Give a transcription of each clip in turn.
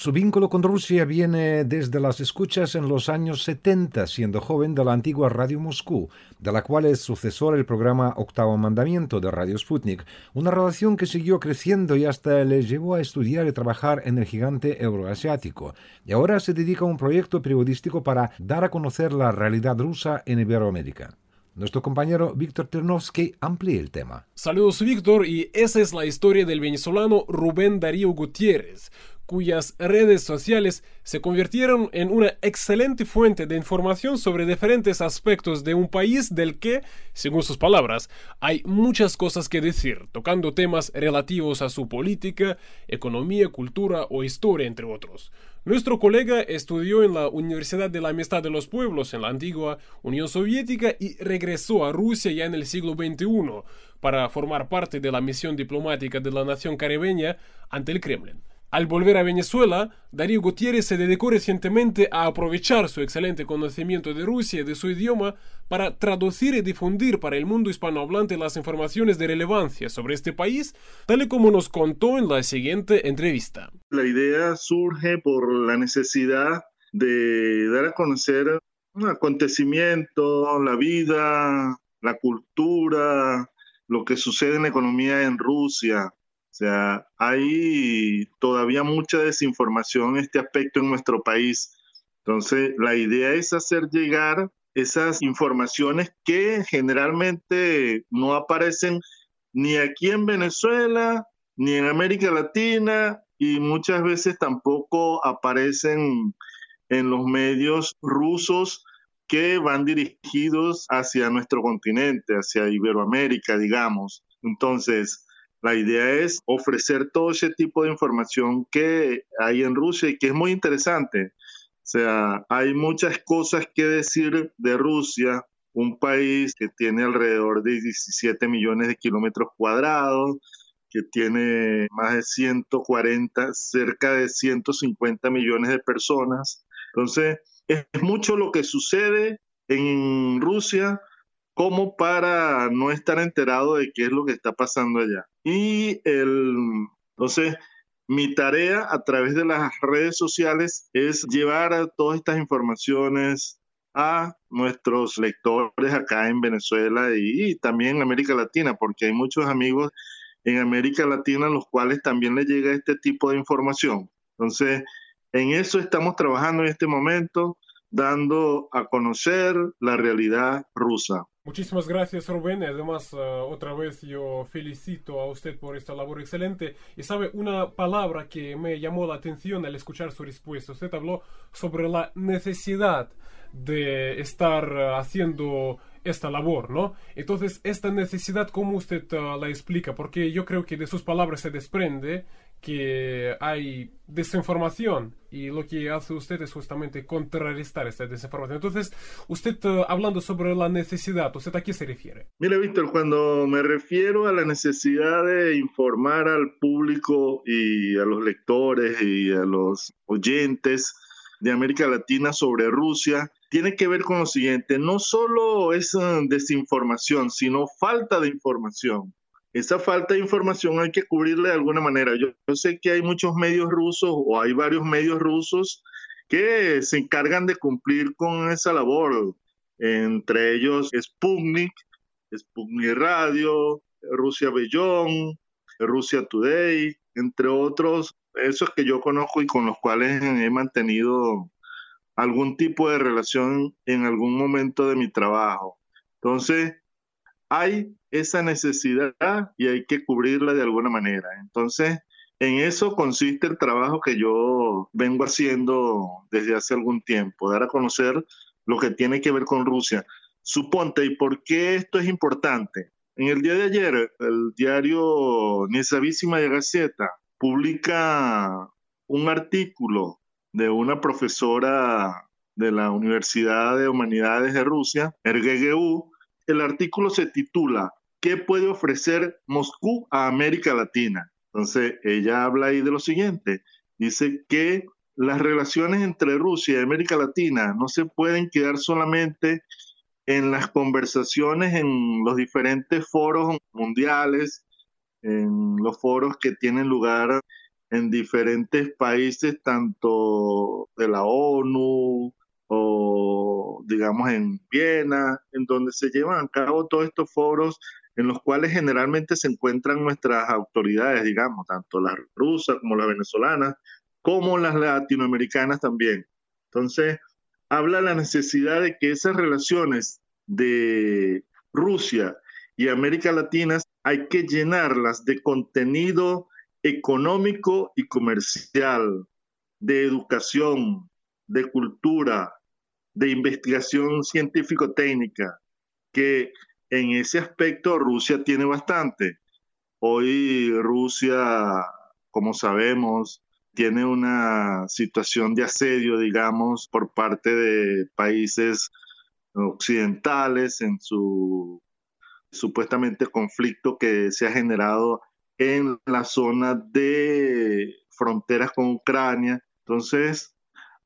Su vínculo con Rusia viene desde las escuchas en los años 70, siendo joven de la antigua Radio Moscú, de la cual es sucesor el programa Octavo Mandamiento de Radio Sputnik, una relación que siguió creciendo y hasta le llevó a estudiar y trabajar en el gigante euroasiático, y ahora se dedica a un proyecto periodístico para dar a conocer la realidad rusa en Iberoamérica. Nuestro compañero Víctor Ternovsky amplía el tema. Saludos Víctor y esa es la historia del venezolano Rubén Darío Gutiérrez, cuyas redes sociales se convirtieron en una excelente fuente de información sobre diferentes aspectos de un país del que, según sus palabras, hay muchas cosas que decir, tocando temas relativos a su política, economía, cultura o historia, entre otros. Nuestro colega estudió en la Universidad de la Amistad de los Pueblos en la antigua Unión Soviética y regresó a Rusia ya en el siglo XXI para formar parte de la misión diplomática de la nación caribeña ante el Kremlin. Al volver a Venezuela, Darío Gutiérrez se dedicó recientemente a aprovechar su excelente conocimiento de Rusia y de su idioma para traducir y difundir para el mundo hispanohablante las informaciones de relevancia sobre este país, tal y como nos contó en la siguiente entrevista. La idea surge por la necesidad de dar a conocer un acontecimiento, la vida, la cultura, lo que sucede en la economía en Rusia, o sea, hay todavía mucha desinformación en este aspecto en nuestro país. Entonces, la idea es hacer llegar esas informaciones que generalmente no aparecen ni aquí en Venezuela, ni en América Latina, y muchas veces tampoco aparecen en los medios rusos que van dirigidos hacia nuestro continente, hacia Iberoamérica, digamos. Entonces, la idea es ofrecer todo ese tipo de información que hay en Rusia y que es muy interesante. O sea, hay muchas cosas que decir de Rusia, un país que tiene alrededor de 17 millones de kilómetros cuadrados, que tiene más de 140, cerca de 150 millones de personas. Entonces, es mucho lo que sucede en Rusia como para no estar enterado de qué es lo que está pasando allá. Y el, entonces, mi tarea a través de las redes sociales es llevar todas estas informaciones a nuestros lectores acá en Venezuela y, también en América Latina, porque hay muchos amigos en América Latina los cuales también les llega este tipo de información. Entonces, en eso estamos trabajando en este momento, dando a conocer la realidad rusa. Muchísimas gracias Rubén, además eh, otra vez yo felicito a usted por esta labor excelente y sabe una palabra que me llamó la atención al escuchar su respuesta, usted habló sobre la necesidad de estar eh, haciendo esta labor, ¿no? Entonces, esta necesidad, ¿cómo usted eh, la explica? Porque yo creo que de sus palabras se desprende que hay desinformación y lo que hace usted es justamente contrarrestar esta desinformación. Entonces, usted uh, hablando sobre la necesidad, ¿usted a qué se refiere? Mire, Víctor, cuando me refiero a la necesidad de informar al público y a los lectores y a los oyentes de América Latina sobre Rusia, tiene que ver con lo siguiente, no solo es uh, desinformación, sino falta de información esa falta de información hay que cubrirla de alguna manera. Yo, sé que hay muchos medios rusos o hay varios medios rusos que se encargan de cumplir con esa labor, entre ellos Sputnik, Sputnik Radio, Rusia Bellón, Rusia Today, entre otros, esos que yo conozco y con los cuales he mantenido algún tipo de relación en algún momento de mi trabajo. Entonces, hay esa necesidad y hay que cubrirla de alguna manera. Entonces, en eso consiste el trabajo que yo vengo haciendo desde hace algún tiempo, dar a conocer lo que tiene que ver con Rusia. Suponte, ¿y por qué esto es importante? En el día de ayer, el diario Nezavísima de Gaceta publica un artículo de una profesora de la Universidad de Humanidades de Rusia, RGGU. El artículo se titula ¿qué puede ofrecer Moscú a América Latina? Entonces, ella habla ahí de lo siguiente. Dice que las relaciones entre Rusia y América Latina no se pueden quedar solamente en las conversaciones en los diferentes foros mundiales, en los foros que tienen lugar en diferentes países, tanto de la ONU o digamos en Viena, en donde se llevan a cabo todos estos foros en los cuales generalmente se encuentran nuestras autoridades, digamos, tanto las rusas como las venezolanas, como las latinoamericanas también. Entonces, habla la necesidad de que esas relaciones de Rusia y América Latina hay que llenarlas de contenido económico y comercial, de educación, de cultura, de investigación científico-técnica, que en ese aspecto Rusia tiene bastante. Hoy Rusia, como sabemos, tiene una situación de asedio, digamos, por parte de países occidentales en su supuestamente conflicto que se ha generado en la zona de fronteras con Ucrania. Entonces,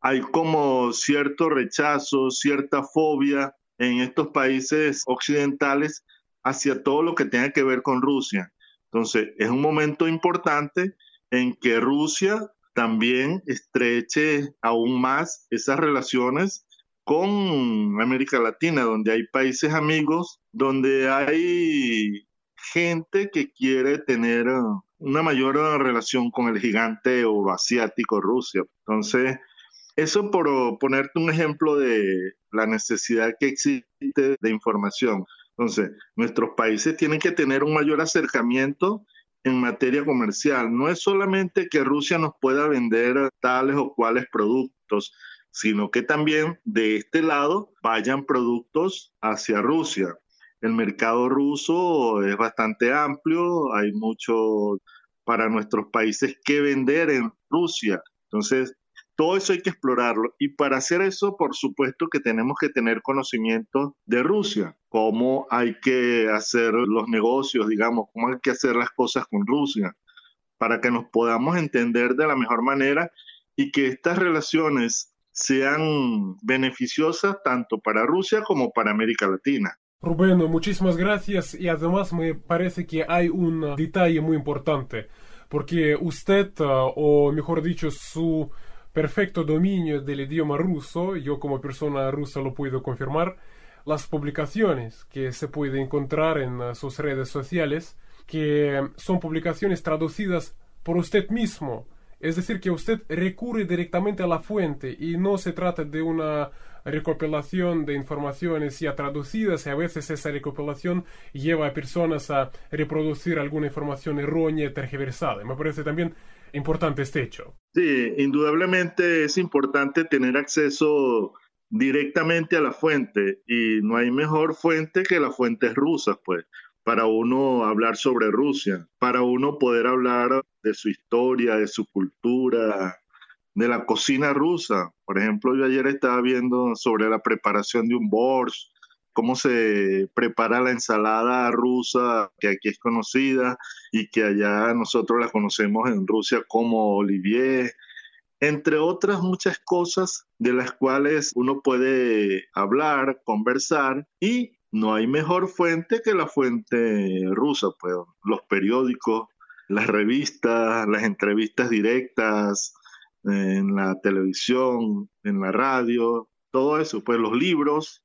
hay como cierto rechazo, cierta fobia en estos países occidentales hacia todo lo que tenga que ver con Rusia. Entonces, es un momento importante en que Rusia también estreche aún más esas relaciones con América Latina, donde hay países amigos, donde hay gente que quiere tener una mayor relación con el gigante euroasiático Rusia. Entonces, eso por ponerte un ejemplo de la necesidad que existe de información. Entonces, nuestros países tienen que tener un mayor acercamiento en materia comercial. No es solamente que Rusia nos pueda vender tales o cuales productos, sino que también de este lado vayan productos hacia Rusia. El mercado ruso es bastante amplio, hay mucho para nuestros países que vender en Rusia. Entonces, todo eso hay que explorarlo. Y para hacer eso, por supuesto que tenemos que tener conocimiento de Rusia, cómo hay que hacer los negocios, digamos, cómo hay que hacer las cosas con Rusia, para que nos podamos entender de la mejor manera y que estas relaciones sean beneficiosas tanto para Rusia como para América Latina. Rubén, muchísimas gracias. Y además me parece que hay un detalle muy importante, porque usted, o mejor dicho, su perfecto dominio del idioma ruso, yo como persona rusa lo puedo confirmar, las publicaciones que se puede encontrar en uh, sus redes sociales, que son publicaciones traducidas por usted mismo. Es decir, que usted recurre directamente a la fuente y no se trata de una recopilación de informaciones ya traducidas y a veces esa recopilación lleva a personas a reproducir alguna información errónea, tergiversada. Me parece también importante este hecho. Sí, indudablemente es importante tener acceso directamente a la fuente y no hay mejor fuente que las fuentes rusas, pues, para uno hablar sobre Rusia, para uno poder hablar de su historia, de su cultura, de la cocina rusa. Por ejemplo, yo ayer estaba viendo sobre la preparación de un borscht, cómo se prepara la ensalada rusa, que aquí es conocida y que allá nosotros la conocemos en Rusia como Olivier, entre otras muchas cosas de las cuales uno puede hablar, conversar y no hay mejor fuente que la fuente rusa, pues los periódicos, las revistas, las entrevistas directas en la televisión, en la radio, todo eso, pues los libros,